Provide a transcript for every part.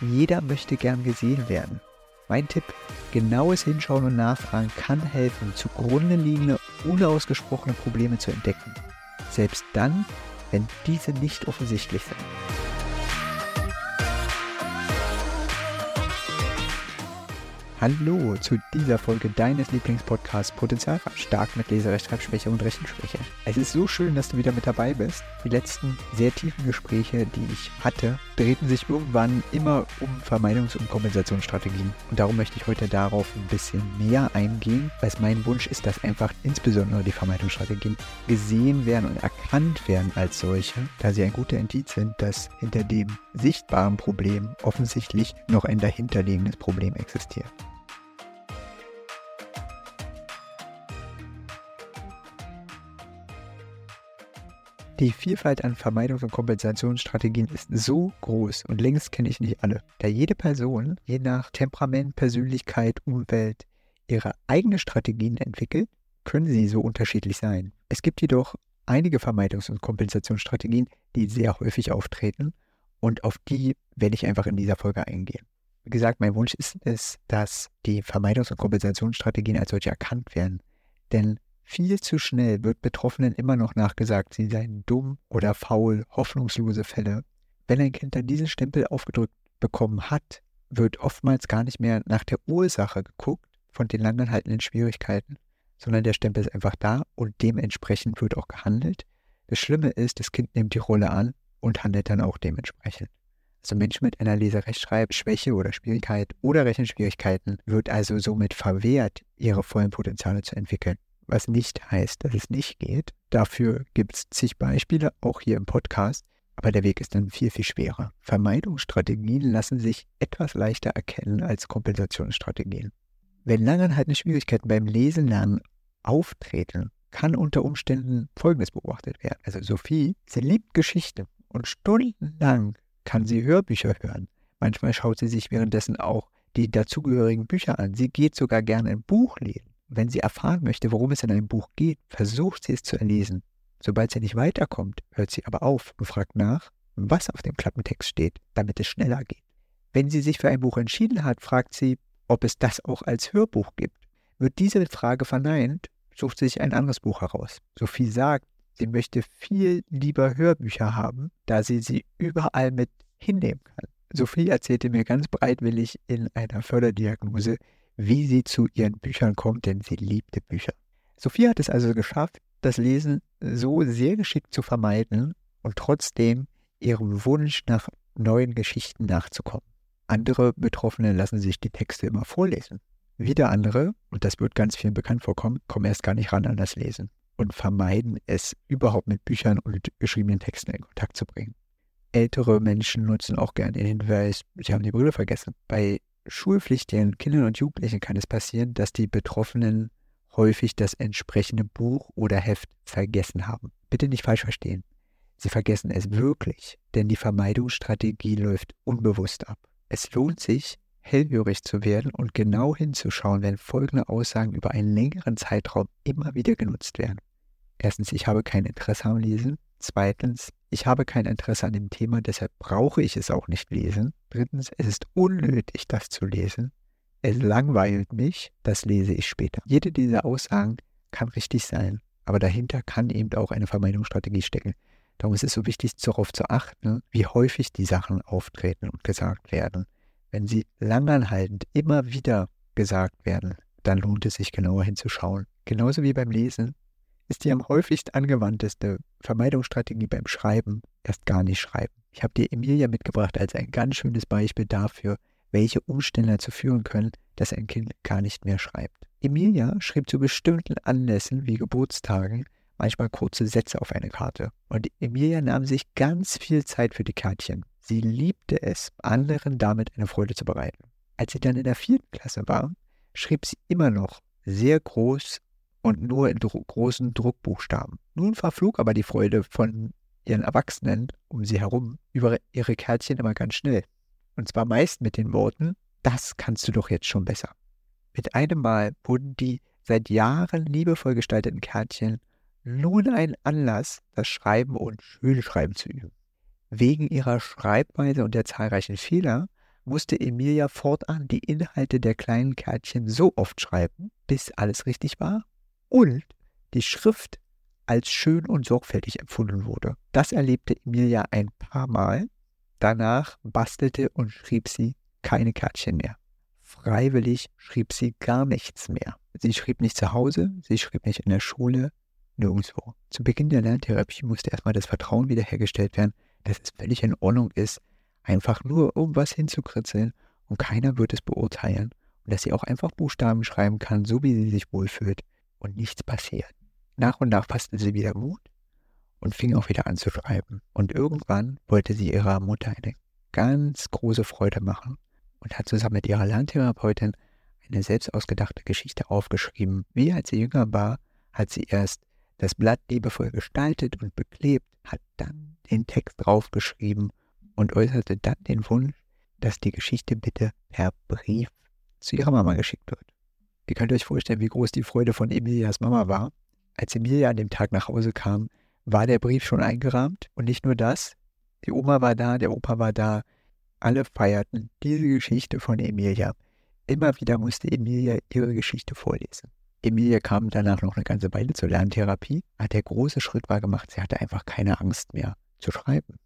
Jeder möchte gern gesehen werden. Mein Tipp, genaues Hinschauen und Nachfragen kann helfen, zugrunde liegende, unausgesprochene Probleme zu entdecken. Selbst dann, wenn diese nicht offensichtlich sind. Hallo zu dieser Folge deines Lieblingspodcasts Potenzialfach stark mit Leserechtschreibschwäche und Rechenschwäche. Es ist so schön, dass du wieder mit dabei bist. Die letzten sehr tiefen Gespräche, die ich hatte, drehten sich irgendwann immer um Vermeidungs- und Kompensationsstrategien. Und darum möchte ich heute darauf ein bisschen mehr eingehen, weil es mein Wunsch ist, dass einfach insbesondere die Vermeidungsstrategien gesehen werden und erkannt werden als solche, da sie ein guter Indiz sind, dass hinter dem sichtbaren Problem offensichtlich noch ein dahinterliegendes Problem existiert. Die Vielfalt an Vermeidungs- und Kompensationsstrategien ist so groß und längst kenne ich nicht alle, da jede Person je nach Temperament, Persönlichkeit, Umwelt ihre eigenen Strategien entwickelt, können sie so unterschiedlich sein. Es gibt jedoch einige Vermeidungs- und Kompensationsstrategien, die sehr häufig auftreten und auf die werde ich einfach in dieser Folge eingehen. Wie gesagt, mein Wunsch ist es, dass die Vermeidungs- und Kompensationsstrategien als solche erkannt werden. Denn viel zu schnell wird Betroffenen immer noch nachgesagt, sie seien dumm oder faul, hoffnungslose Fälle. Wenn ein Kind dann diesen Stempel aufgedrückt bekommen hat, wird oftmals gar nicht mehr nach der Ursache geguckt von den langanhaltenden Schwierigkeiten, sondern der Stempel ist einfach da und dementsprechend wird auch gehandelt. Das Schlimme ist, das Kind nimmt die Rolle an und handelt dann auch dementsprechend. Also Menschen mit einer Leserechtschreibschwäche oder Schwierigkeit oder Rechenschwierigkeiten wird also somit verwehrt, ihre vollen Potenziale zu entwickeln was nicht heißt, dass es nicht geht. Dafür gibt es zig Beispiele, auch hier im Podcast, aber der Weg ist dann viel, viel schwerer. Vermeidungsstrategien lassen sich etwas leichter erkennen als Kompensationsstrategien. Wenn langanhaltende Schwierigkeiten beim Lesen lernen auftreten, kann unter Umständen Folgendes beobachtet werden. Also Sophie, sie liebt Geschichte und stundenlang kann sie Hörbücher hören. Manchmal schaut sie sich währenddessen auch die dazugehörigen Bücher an. Sie geht sogar gerne ein Buch lesen. Wenn sie erfahren möchte, worum es in einem Buch geht, versucht sie es zu erlesen. Sobald sie nicht weiterkommt, hört sie aber auf und fragt nach, was auf dem Klappentext steht, damit es schneller geht. Wenn sie sich für ein Buch entschieden hat, fragt sie, ob es das auch als Hörbuch gibt. Wird diese Frage verneint, sucht sie sich ein anderes Buch heraus. Sophie sagt, sie möchte viel lieber Hörbücher haben, da sie sie überall mit hinnehmen kann. Sophie erzählte mir ganz breitwillig in einer Förderdiagnose, wie sie zu ihren Büchern kommt, denn sie liebte Bücher. Sophie hat es also geschafft, das Lesen so sehr geschickt zu vermeiden und trotzdem ihrem Wunsch nach neuen Geschichten nachzukommen. Andere Betroffene lassen sich die Texte immer vorlesen. Wieder andere, und das wird ganz vielen bekannt vorkommen, kommen erst gar nicht ran an das Lesen und vermeiden es überhaupt mit Büchern und geschriebenen Texten in Kontakt zu bringen. Ältere Menschen nutzen auch gerne den Hinweis, sie haben die Brille vergessen. Bei schulpflichtigen Kindern und Jugendlichen kann es passieren, dass die Betroffenen häufig das entsprechende Buch oder Heft vergessen haben. Bitte nicht falsch verstehen. Sie vergessen es wirklich, denn die Vermeidungsstrategie läuft unbewusst ab. Es lohnt sich, hellhörig zu werden und genau hinzuschauen, wenn folgende Aussagen über einen längeren Zeitraum immer wieder genutzt werden. Erstens, ich habe kein Interesse am Lesen. Zweitens, ich habe kein Interesse an dem Thema, deshalb brauche ich es auch nicht lesen. Drittens, es ist unnötig, das zu lesen. Es langweilt mich, das lese ich später. Jede dieser Aussagen kann richtig sein, aber dahinter kann eben auch eine Vermeidungsstrategie stecken. Darum ist es so wichtig, darauf zu achten, wie häufig die Sachen auftreten und gesagt werden. Wenn sie langanhaltend immer wieder gesagt werden, dann lohnt es sich genauer hinzuschauen. Genauso wie beim Lesen ist die am häufigst angewandteste Vermeidungsstrategie beim Schreiben erst gar nicht schreiben. Ich habe dir Emilia mitgebracht als ein ganz schönes Beispiel dafür, welche Umstände dazu führen können, dass ein Kind gar nicht mehr schreibt. Emilia schrieb zu bestimmten Anlässen wie Geburtstagen manchmal kurze Sätze auf eine Karte. Und Emilia nahm sich ganz viel Zeit für die Kärtchen. Sie liebte es, anderen damit eine Freude zu bereiten. Als sie dann in der vierten Klasse war, schrieb sie immer noch sehr groß und nur in dro großen Druckbuchstaben. Nun verflog aber die Freude von ihren Erwachsenen um sie herum über ihre Kärtchen immer ganz schnell. Und zwar meist mit den Worten, das kannst du doch jetzt schon besser. Mit einem Mal wurden die seit Jahren liebevoll gestalteten Kärtchen nun ein Anlass, das Schreiben und Schönschreiben zu üben. Wegen ihrer Schreibweise und der zahlreichen Fehler musste Emilia fortan die Inhalte der kleinen Kärtchen so oft schreiben, bis alles richtig war und die Schrift als schön und sorgfältig empfunden wurde. Das erlebte Emilia ein paar Mal. Danach bastelte und schrieb sie keine Kärtchen mehr. Freiwillig schrieb sie gar nichts mehr. Sie schrieb nicht zu Hause, sie schrieb nicht in der Schule, nirgendwo. Zu Beginn der Lerntherapie musste erstmal das Vertrauen wiederhergestellt werden, dass es völlig in Ordnung ist, einfach nur irgendwas hinzukritzeln und keiner wird es beurteilen und dass sie auch einfach Buchstaben schreiben kann, so wie sie sich wohlfühlt und nichts passiert. Nach und nach fasste sie wieder Mut und fing auch wieder an zu schreiben. Und irgendwann wollte sie ihrer Mutter eine ganz große Freude machen und hat zusammen mit ihrer Lerntherapeutin eine selbst ausgedachte Geschichte aufgeschrieben. Wie als sie jünger war, hat sie erst das Blatt liebevoll gestaltet und beklebt, hat dann den Text draufgeschrieben und äußerte dann den Wunsch, dass die Geschichte bitte per Brief zu ihrer Mama geschickt wird. Ihr könnt euch vorstellen, wie groß die Freude von Emilias Mama war, als Emilia an dem Tag nach Hause kam, war der Brief schon eingerahmt und nicht nur das, die Oma war da, der Opa war da, alle feierten diese Geschichte von Emilia. Immer wieder musste Emilia ihre Geschichte vorlesen. Emilia kam danach noch eine ganze Weile zur Lerntherapie, aber der große Schritt war gemacht, sie hatte einfach keine Angst mehr zu schreiben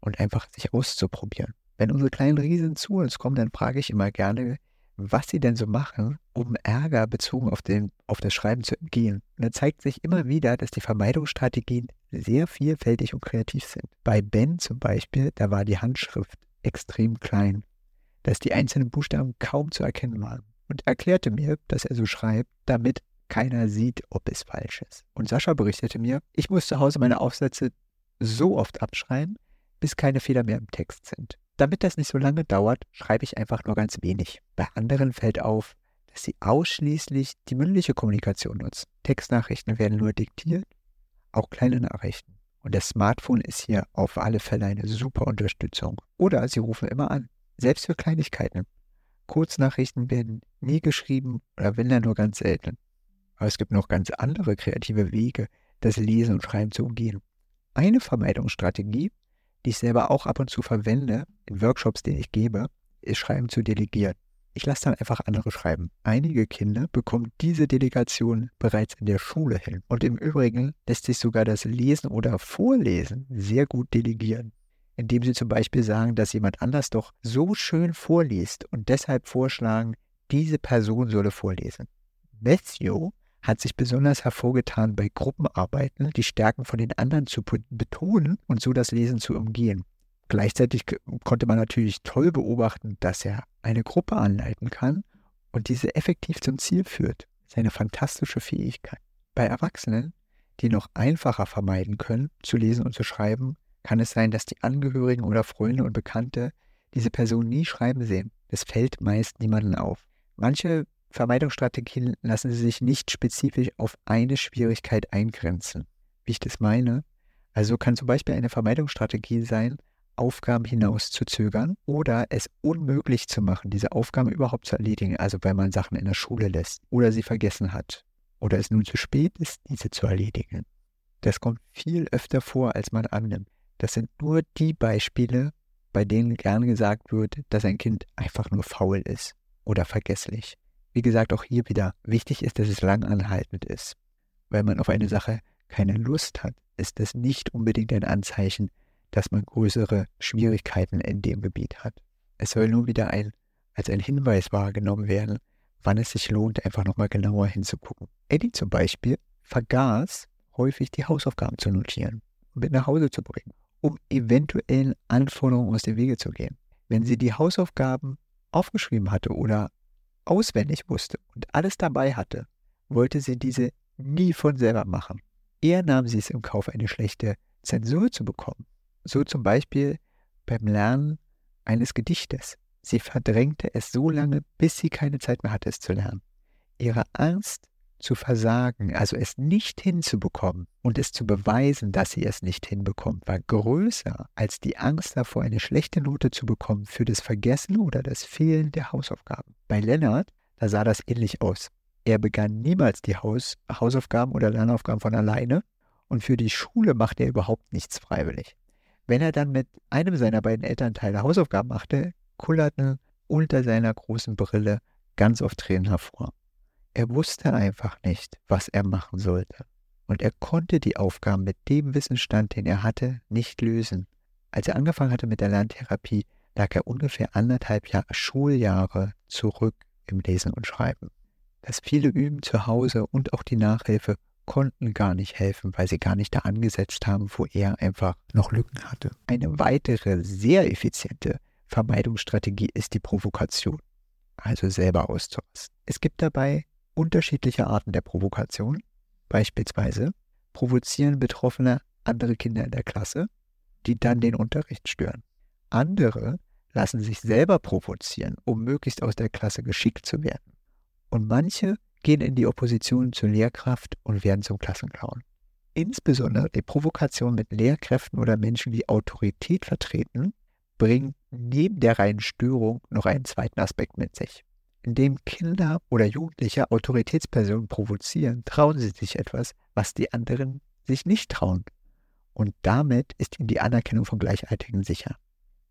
und einfach sich auszuprobieren. Wenn unsere kleinen Riesen zu uns kommen, dann frage ich immer gerne, was sie denn so machen, um Ärger bezogen auf, den, auf das Schreiben zu entgehen. Und da zeigt sich immer wieder, dass die Vermeidungsstrategien sehr vielfältig und kreativ sind. Bei Ben zum Beispiel, da war die Handschrift extrem klein, dass die einzelnen Buchstaben kaum zu erkennen waren. Und erklärte mir, dass er so schreibt, damit keiner sieht, ob es falsch ist. Und Sascha berichtete mir, ich muss zu Hause meine Aufsätze so oft abschreiben, bis keine Fehler mehr im Text sind. Damit das nicht so lange dauert, schreibe ich einfach nur ganz wenig. Bei anderen fällt auf, dass sie ausschließlich die mündliche Kommunikation nutzen. Textnachrichten werden nur diktiert, auch kleine Nachrichten. Und das Smartphone ist hier auf alle Fälle eine super Unterstützung. Oder sie rufen immer an, selbst für Kleinigkeiten. Kurznachrichten werden nie geschrieben oder wenn dann nur ganz selten. Aber es gibt noch ganz andere kreative Wege, das Lesen und Schreiben zu umgehen. Eine Vermeidungsstrategie die ich selber auch ab und zu verwende, in Workshops, die ich gebe, ist Schreiben zu delegieren. Ich lasse dann einfach andere schreiben. Einige Kinder bekommen diese Delegation bereits in der Schule hin. Und im Übrigen lässt sich sogar das Lesen oder Vorlesen sehr gut delegieren. Indem sie zum Beispiel sagen, dass jemand anders doch so schön vorliest und deshalb vorschlagen, diese Person solle vorlesen. Matthew hat sich besonders hervorgetan bei Gruppenarbeiten, die Stärken von den anderen zu betonen und so das Lesen zu umgehen. Gleichzeitig konnte man natürlich toll beobachten, dass er eine Gruppe anleiten kann und diese effektiv zum Ziel führt. Das ist eine fantastische Fähigkeit. Bei Erwachsenen, die noch einfacher vermeiden können, zu lesen und zu schreiben, kann es sein, dass die Angehörigen oder Freunde und Bekannte diese Person nie schreiben sehen. Das fällt meist niemandem auf. Manche Vermeidungsstrategien lassen sich nicht spezifisch auf eine Schwierigkeit eingrenzen. Wie ich das meine? Also kann zum Beispiel eine Vermeidungsstrategie sein, Aufgaben hinaus zu zögern oder es unmöglich zu machen, diese Aufgaben überhaupt zu erledigen, also weil man Sachen in der Schule lässt oder sie vergessen hat oder es nun zu spät ist, diese zu erledigen. Das kommt viel öfter vor, als man annimmt. Das sind nur die Beispiele, bei denen gern gesagt wird, dass ein Kind einfach nur faul ist oder vergesslich. Wie gesagt, auch hier wieder wichtig ist, dass es langanhaltend ist. Wenn man auf eine Sache keine Lust hat, ist das nicht unbedingt ein Anzeichen, dass man größere Schwierigkeiten in dem Gebiet hat. Es soll nur wieder ein, als ein Hinweis wahrgenommen werden, wann es sich lohnt, einfach nochmal genauer hinzugucken. Eddie zum Beispiel vergaß häufig die Hausaufgaben zu notieren und mit nach Hause zu bringen, um eventuellen Anforderungen aus dem Wege zu gehen. Wenn sie die Hausaufgaben aufgeschrieben hatte oder auswendig wusste und alles dabei hatte, wollte sie diese nie von selber machen. Eher nahm sie es im Kauf, eine schlechte Zensur zu bekommen. So zum Beispiel beim Lernen eines Gedichtes. Sie verdrängte es so lange, bis sie keine Zeit mehr hatte, es zu lernen. Ihre Angst zu versagen, also es nicht hinzubekommen und es zu beweisen, dass sie es nicht hinbekommt, war größer als die Angst davor, eine schlechte Note zu bekommen für das Vergessen oder das Fehlen der Hausaufgaben. Bei Lennart, da sah das ähnlich aus. Er begann niemals die Haus Hausaufgaben oder Lernaufgaben von alleine und für die Schule machte er überhaupt nichts freiwillig. Wenn er dann mit einem seiner beiden Elternteile Hausaufgaben machte, kullerten unter seiner großen Brille ganz oft Tränen hervor. Er wusste einfach nicht, was er machen sollte. Und er konnte die Aufgaben mit dem Wissensstand, den er hatte, nicht lösen. Als er angefangen hatte mit der Lerntherapie, lag er ungefähr anderthalb Jahr, Schuljahre zurück im Lesen und Schreiben. Das viele Üben zu Hause und auch die Nachhilfe konnten gar nicht helfen, weil sie gar nicht da angesetzt haben, wo er einfach noch Lücken hatte. Eine weitere sehr effiziente Vermeidungsstrategie ist die Provokation, also selber auszurasten. Es gibt dabei unterschiedliche Arten der Provokation. Beispielsweise provozieren Betroffene andere Kinder in der Klasse, die dann den Unterricht stören. Andere lassen sich selber provozieren, um möglichst aus der Klasse geschickt zu werden. Und manche gehen in die Opposition zur Lehrkraft und werden zum Klassenclown. Insbesondere die Provokation mit Lehrkräften oder Menschen, die Autorität vertreten, bringt neben der reinen Störung noch einen zweiten Aspekt mit sich. Indem Kinder oder Jugendliche Autoritätspersonen provozieren, trauen sie sich etwas, was die anderen sich nicht trauen. Und damit ist ihnen die Anerkennung von Gleichaltrigen sicher.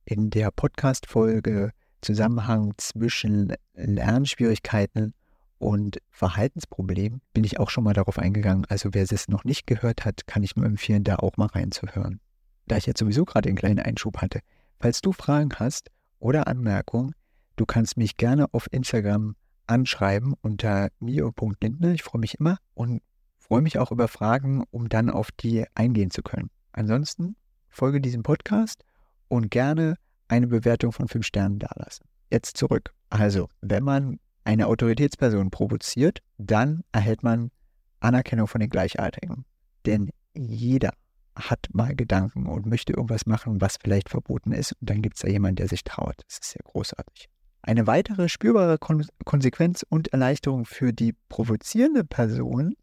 In der Podcast-Folge Zusammenhang zwischen Lernschwierigkeiten und Verhaltensproblemen bin ich auch schon mal darauf eingegangen. Also wer es noch nicht gehört hat, kann ich nur empfehlen, da auch mal reinzuhören. Da ich jetzt sowieso gerade einen kleinen Einschub hatte, falls du Fragen hast oder Anmerkungen, du kannst mich gerne auf Instagram anschreiben unter mio.lindner. Ich freue mich immer und freue mich auch über Fragen, um dann auf die eingehen zu können. Ansonsten folge diesem Podcast und gerne eine Bewertung von 5 Sternen dalassen. Jetzt zurück. Also, wenn man eine Autoritätsperson provoziert, dann erhält man Anerkennung von den Gleichaltrigen. Denn jeder hat mal Gedanken und möchte irgendwas machen, was vielleicht verboten ist. Und dann gibt es da jemanden, der sich traut. Das ist sehr großartig. Eine weitere spürbare Kon Konsequenz und Erleichterung für die provozierende Person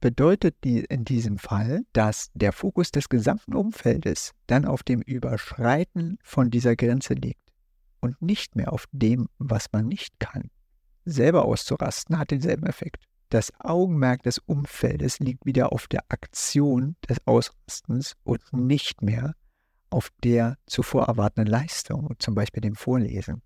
bedeutet die in diesem Fall, dass der Fokus des gesamten Umfeldes dann auf dem Überschreiten von dieser Grenze liegt und nicht mehr auf dem, was man nicht kann selber auszurasten, hat denselben Effekt. Das Augenmerk des Umfeldes liegt wieder auf der Aktion des Ausrastens und nicht mehr auf der zuvor erwartenden Leistung, zum Beispiel dem Vorlesen.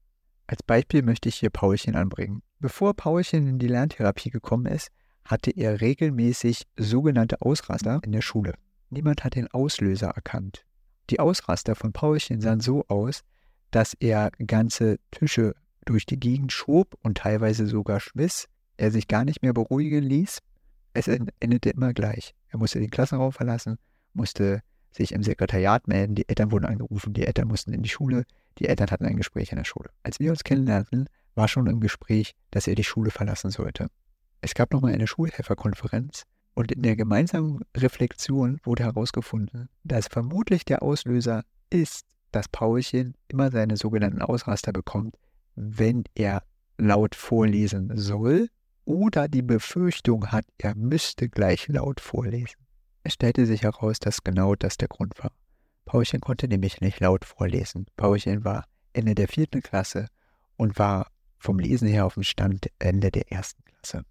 Als Beispiel möchte ich hier Paulchen anbringen. Bevor Paulchen in die Lerntherapie gekommen ist, hatte er regelmäßig sogenannte Ausraster in der Schule. Niemand hat den Auslöser erkannt. Die Ausraster von Paulchen sahen so aus, dass er ganze Tische durch die Gegend schob und teilweise sogar schmiss, er sich gar nicht mehr beruhigen ließ. Es endete immer gleich. Er musste den Klassenraum verlassen, musste sich im Sekretariat melden, die Eltern wurden angerufen, die Eltern mussten in die Schule, die Eltern hatten ein Gespräch in der Schule. Als wir uns kennenlernten, war schon im Gespräch, dass er die Schule verlassen sollte. Es gab nochmal eine Schulhelferkonferenz und in der gemeinsamen Reflexion wurde herausgefunden, dass vermutlich der Auslöser ist, dass Paulchen immer seine sogenannten Ausraster bekommt, wenn er laut vorlesen soll oder die Befürchtung hat, er müsste gleich laut vorlesen. Es stellte sich heraus, dass genau das der Grund war. Paulchen konnte nämlich nicht laut vorlesen. Paulchen war Ende der vierten Klasse und war vom Lesen her auf dem Stand Ende der ersten Klasse.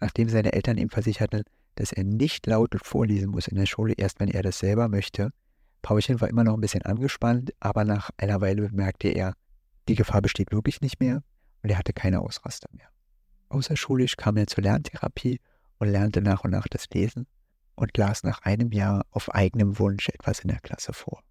Nachdem seine Eltern ihm versicherten, dass er nicht laut vorlesen muss in der Schule, erst wenn er das selber möchte, Paulchen war immer noch ein bisschen angespannt, aber nach einer Weile bemerkte er, die Gefahr besteht wirklich nicht mehr und er hatte keine Ausraster mehr. Außerschulisch kam er zur Lerntherapie und lernte nach und nach das Lesen und las nach einem Jahr auf eigenem Wunsch etwas in der Klasse vor.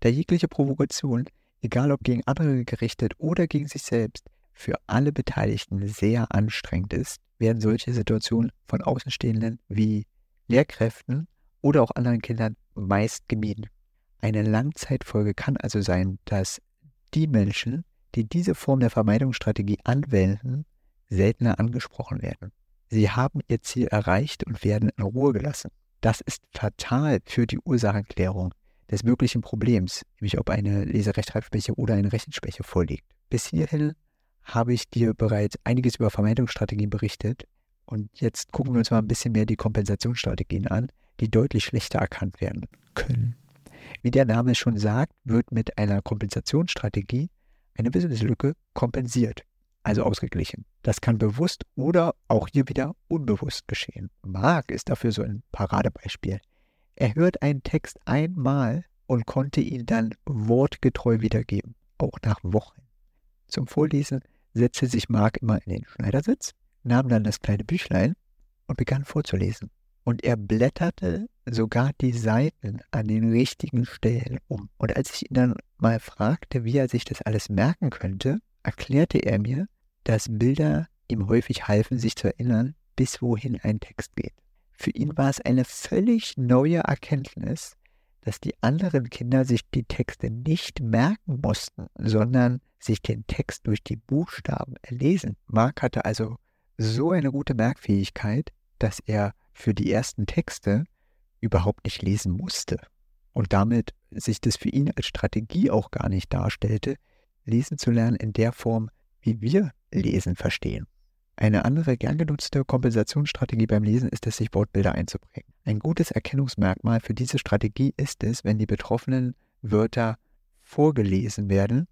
Da jegliche Provokation, egal ob gegen andere gerichtet oder gegen sich selbst, für alle Beteiligten sehr anstrengend ist, werden solche Situationen von Außenstehenden wie Lehrkräften oder auch anderen Kindern meist gemieden. Eine Langzeitfolge kann also sein, dass die Menschen, die diese Form der Vermeidungsstrategie anwenden, seltener angesprochen werden. Sie haben ihr Ziel erreicht und werden in Ruhe gelassen. Das ist fatal für die Ursachenklärung des möglichen Problems, nämlich ob eine Leserechtschreibschwäche oder eine Rechenschwäche vorliegt. Bis hierhin habe ich dir bereits einiges über Vermeidungsstrategien berichtet und jetzt gucken wir uns mal ein bisschen mehr die Kompensationsstrategien an, die deutlich schlechter erkannt werden können. Wie der Name schon sagt, wird mit einer Kompensationsstrategie eine Wissenslücke kompensiert, also ausgeglichen. Das kann bewusst oder auch hier wieder unbewusst geschehen. Mark ist dafür so ein Paradebeispiel. Er hört einen Text einmal und konnte ihn dann wortgetreu wiedergeben, auch nach Wochen. Zum Vorlesen setzte sich Mark immer in den Schneidersitz, nahm dann das kleine Büchlein und begann vorzulesen. Und er blätterte sogar die Seiten an den richtigen Stellen um. Und als ich ihn dann mal fragte, wie er sich das alles merken könnte, erklärte er mir, dass Bilder ihm häufig halfen, sich zu erinnern, bis wohin ein Text geht. Für ihn war es eine völlig neue Erkenntnis, dass die anderen Kinder sich die Texte nicht merken mussten, sondern sich den Text durch die Buchstaben erlesen. Mark hatte also so eine gute Merkfähigkeit, dass er für die ersten Texte überhaupt nicht lesen musste und damit sich das für ihn als Strategie auch gar nicht darstellte, lesen zu lernen in der Form, wie wir Lesen verstehen. Eine andere gern genutzte Kompensationsstrategie beim Lesen ist es, sich Wortbilder einzubringen. Ein gutes Erkennungsmerkmal für diese Strategie ist es, wenn die betroffenen Wörter vorgelesen werden,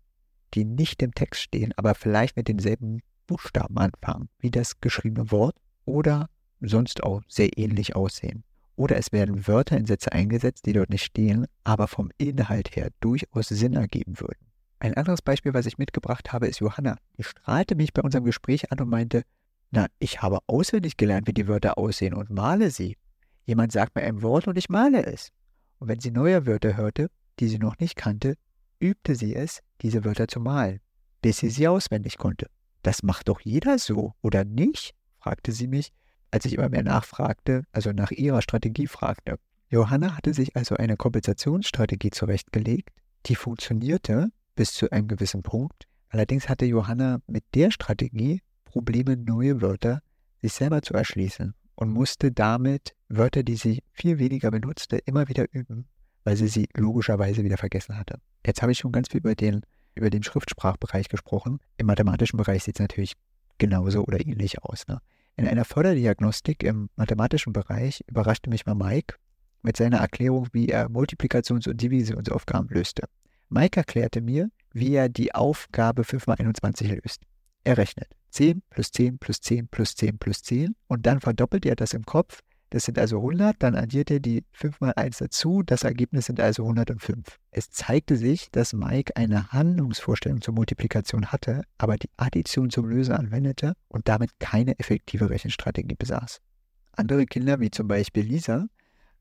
die nicht im Text stehen, aber vielleicht mit denselben Buchstaben anfangen, wie das geschriebene Wort oder sonst auch sehr ähnlich aussehen. Oder es werden Wörter in Sätze eingesetzt, die dort nicht stehen, aber vom Inhalt her durchaus Sinn ergeben würden. Ein anderes Beispiel, was ich mitgebracht habe, ist Johanna. Die strahlte mich bei unserem Gespräch an und meinte, na, ich habe auswendig gelernt, wie die Wörter aussehen und male sie. Jemand sagt mir ein Wort und ich male es. Und wenn sie neue Wörter hörte, die sie noch nicht kannte, übte sie es, diese Wörter zu malen, bis sie sie auswendig konnte. Das macht doch jeder so, oder nicht? fragte sie mich, als ich immer mehr nachfragte, also nach ihrer Strategie fragte. Johanna hatte sich also eine Kompensationsstrategie zurechtgelegt, die funktionierte bis zu einem gewissen Punkt. Allerdings hatte Johanna mit der Strategie Probleme, neue Wörter sich selber zu erschließen und musste damit Wörter, die sie viel weniger benutzte, immer wieder üben, weil sie sie logischerweise wieder vergessen hatte. Jetzt habe ich schon ganz viel über den, über den Schriftsprachbereich gesprochen. Im mathematischen Bereich sieht es natürlich genauso oder ähnlich aus. Ne? In einer Förderdiagnostik im mathematischen Bereich überraschte mich mal Mike mit seiner Erklärung, wie er Multiplikations- und Divisionsaufgaben löste. Mike erklärte mir, wie er die Aufgabe 5 mal 21 löst. Er rechnet 10 plus 10 plus 10 plus 10 plus 10 und dann verdoppelt er das im Kopf. Das sind also 100, dann addiert er die 5 mal 1 dazu, das Ergebnis sind also 105. Es zeigte sich, dass Mike eine Handlungsvorstellung zur Multiplikation hatte, aber die Addition zum Lösen anwendete und damit keine effektive Rechenstrategie besaß. Andere Kinder, wie zum Beispiel Lisa,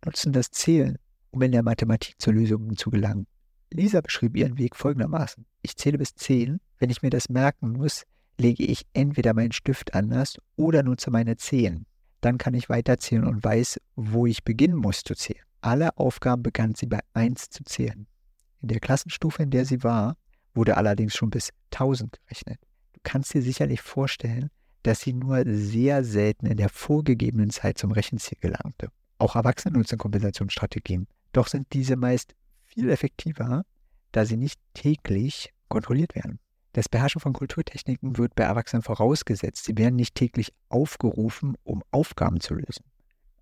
nutzen das Zählen, um in der Mathematik zur Lösung zu gelangen. Lisa beschrieb ihren Weg folgendermaßen. Ich zähle bis 10. Wenn ich mir das merken muss, lege ich entweder meinen Stift anders oder nutze meine Zehen. Dann kann ich weiterzählen und weiß, wo ich beginnen muss zu zählen. Alle Aufgaben begann sie bei 1 zu zählen. In der Klassenstufe, in der sie war, wurde allerdings schon bis 1000 gerechnet. Du kannst dir sicherlich vorstellen, dass sie nur sehr selten in der vorgegebenen Zeit zum Rechenziel gelangte. Auch Erwachsene nutzen Kompensationsstrategien. Doch sind diese meist viel effektiver, da sie nicht täglich kontrolliert werden. Das Beherrschen von Kulturtechniken wird bei Erwachsenen vorausgesetzt. Sie werden nicht täglich aufgerufen, um Aufgaben zu lösen.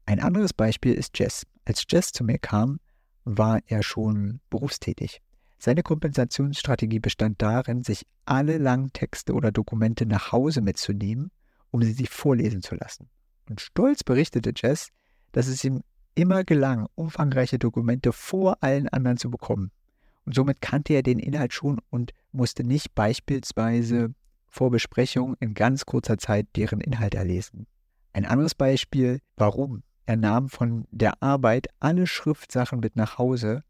Ein anderes Beispiel ist Jess. Als Jess zu mir kam, war er schon berufstätig. Seine Kompensationsstrategie bestand darin, sich alle langen Texte oder Dokumente nach Hause mitzunehmen, um sie sich vorlesen zu lassen. Und stolz berichtete Jess, dass es ihm immer gelang, umfangreiche Dokumente vor allen anderen zu bekommen. Und somit kannte er den Inhalt schon und musste nicht beispielsweise vor Besprechung in ganz kurzer Zeit deren Inhalt erlesen. Ein anderes Beispiel, warum. Er nahm von der Arbeit alle Schriftsachen mit nach Hause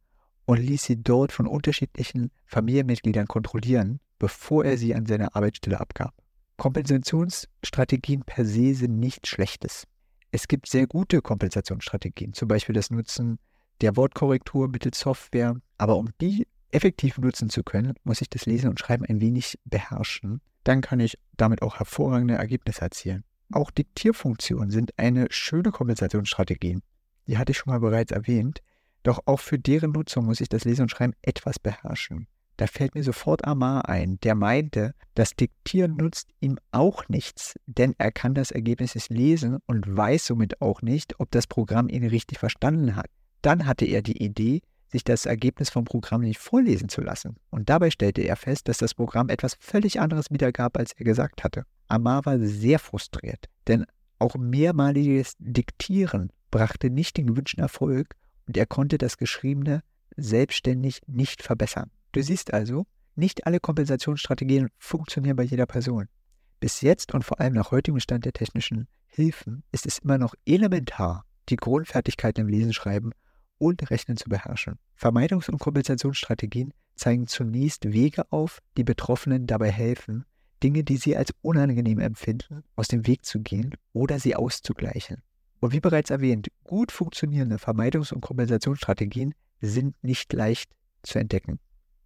und ließ sie dort von unterschiedlichen Familienmitgliedern kontrollieren, bevor er sie an seine Arbeitsstelle abgab. Kompensationsstrategien per se sind nichts Schlechtes. Es gibt sehr gute Kompensationsstrategien, zum Beispiel das Nutzen der Wortkorrektur mittels Software. Aber um die effektiv nutzen zu können, muss ich das Lesen und Schreiben ein wenig beherrschen. Dann kann ich damit auch hervorragende Ergebnisse erzielen. Auch Diktierfunktionen sind eine schöne Kompensationsstrategie. Die hatte ich schon mal bereits erwähnt. Doch auch für deren Nutzung muss ich das Lesen und Schreiben etwas beherrschen. Da fällt mir sofort Amar ein, der meinte, das Diktieren nutzt ihm auch nichts, denn er kann das Ergebnis nicht lesen und weiß somit auch nicht, ob das Programm ihn richtig verstanden hat. Dann hatte er die Idee, sich das Ergebnis vom Programm nicht vorlesen zu lassen. Und dabei stellte er fest, dass das Programm etwas völlig anderes wiedergab, als er gesagt hatte. Amar war sehr frustriert, denn auch mehrmaliges Diktieren brachte nicht den gewünschten Erfolg und er konnte das Geschriebene selbstständig nicht verbessern. Du siehst also, Nicht alle Kompensationsstrategien funktionieren bei jeder Person. Bis jetzt und vor allem nach heutigem Stand der technischen Hilfen ist es immer noch elementar, die Grundfertigkeiten im Lesen, Schreiben und Rechnen zu beherrschen. Vermeidungs- und Kompensationsstrategien zeigen zunächst Wege auf, die Betroffenen dabei helfen, Dinge, die sie als unangenehm empfinden, aus dem Weg zu gehen oder sie auszugleichen. Und wie bereits erwähnt, gut funktionierende Vermeidungs- und Kompensationsstrategien sind nicht leicht zu entdecken.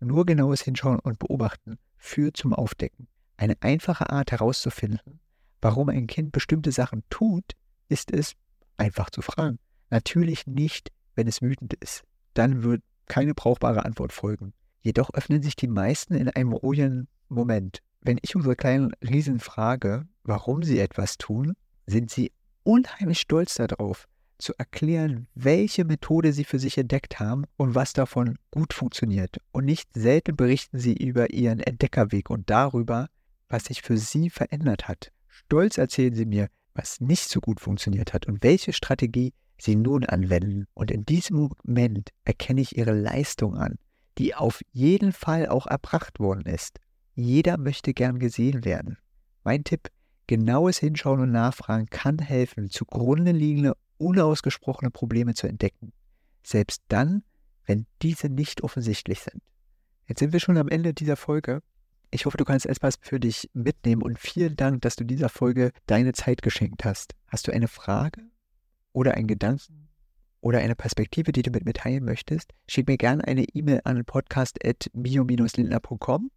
Nur genaues Hinschauen und Beobachten führt zum Aufdecken. Eine einfache Art herauszufinden, warum ein Kind bestimmte Sachen tut, ist es, einfach zu fragen. Natürlich nicht, wenn es wütend ist. Dann wird keine brauchbare Antwort folgen. Jedoch öffnen sich die meisten in einem ruhigen Moment. Wenn ich unsere kleinen Riesen frage, warum sie etwas tun, sind sie unheimlich stolz darauf, zu erklären, welche Methode sie für sich entdeckt haben und was davon gut funktioniert. Und nicht selten berichten sie über ihren Entdeckerweg und darüber, was sich für sie verändert hat. Stolz erzählen sie mir, was nicht so gut funktioniert hat und welche Strategie sie nun anwenden. Und in diesem Moment erkenne ich ihre Leistung an, die auf jeden Fall auch erbracht worden ist. Jeder möchte gern gesehen werden. Mein Tipp, genaues Hinschauen und Nachfragen kann helfen, zugrunde liegende, unausgesprochene Probleme zu entdecken. Selbst dann, wenn diese nicht offensichtlich sind. Jetzt sind wir schon am Ende dieser Folge. Ich hoffe, du kannst etwas für dich mitnehmen und vielen Dank, dass du dieser Folge deine Zeit geschenkt hast. Hast du eine Frage oder einen Gedanken oder eine Perspektive, die du mit mir teilen möchtest? Schick mir gerne eine E-Mail an podcast.mio-lindner.com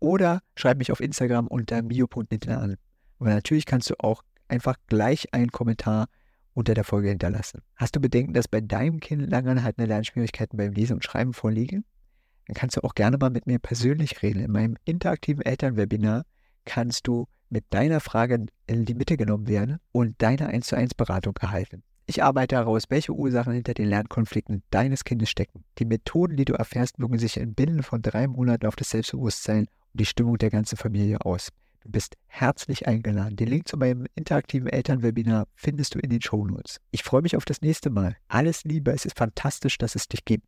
oder schreib mich auf Instagram unter mio.lindner an. Und natürlich kannst du auch einfach gleich einen Kommentar unter der Folge hinterlassen. Hast du Bedenken, dass bei deinem Kind langanhaltende Lernschwierigkeiten beim Lesen und Schreiben vorliegen? Dann kannst du auch gerne mal mit mir persönlich reden. In meinem interaktiven Elternwebinar kannst du mit deiner Frage in die Mitte genommen werden und deine 1 zu 1 Beratung erhalten. Ich arbeite heraus, welche Ursachen hinter den Lernkonflikten deines Kindes stecken. Die Methoden, die du erfährst, wirken sich in Binnen von drei Monaten auf das Selbstbewusstsein und die Stimmung der ganzen Familie aus. Du bist herzlich eingeladen. Den Link zu meinem interaktiven Elternwebinar findest du in den Shownotes. Ich freue mich auf das nächste Mal. Alles Liebe, es ist fantastisch, dass es dich gibt.